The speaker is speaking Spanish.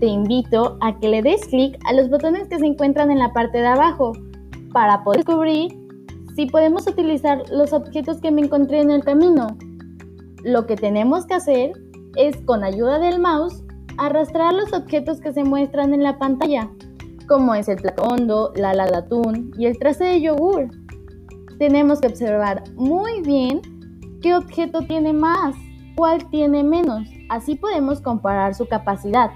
te invito a que le des clic a los botones que se encuentran en la parte de abajo para poder descubrir si podemos utilizar los objetos que me encontré en el camino. Lo que tenemos que hacer es, con ayuda del mouse, arrastrar los objetos que se muestran en la pantalla, como es el plato hondo, la lata de atún y el trace de yogur. Tenemos que observar muy bien qué objeto tiene más, cuál tiene menos. Así podemos comparar su capacidad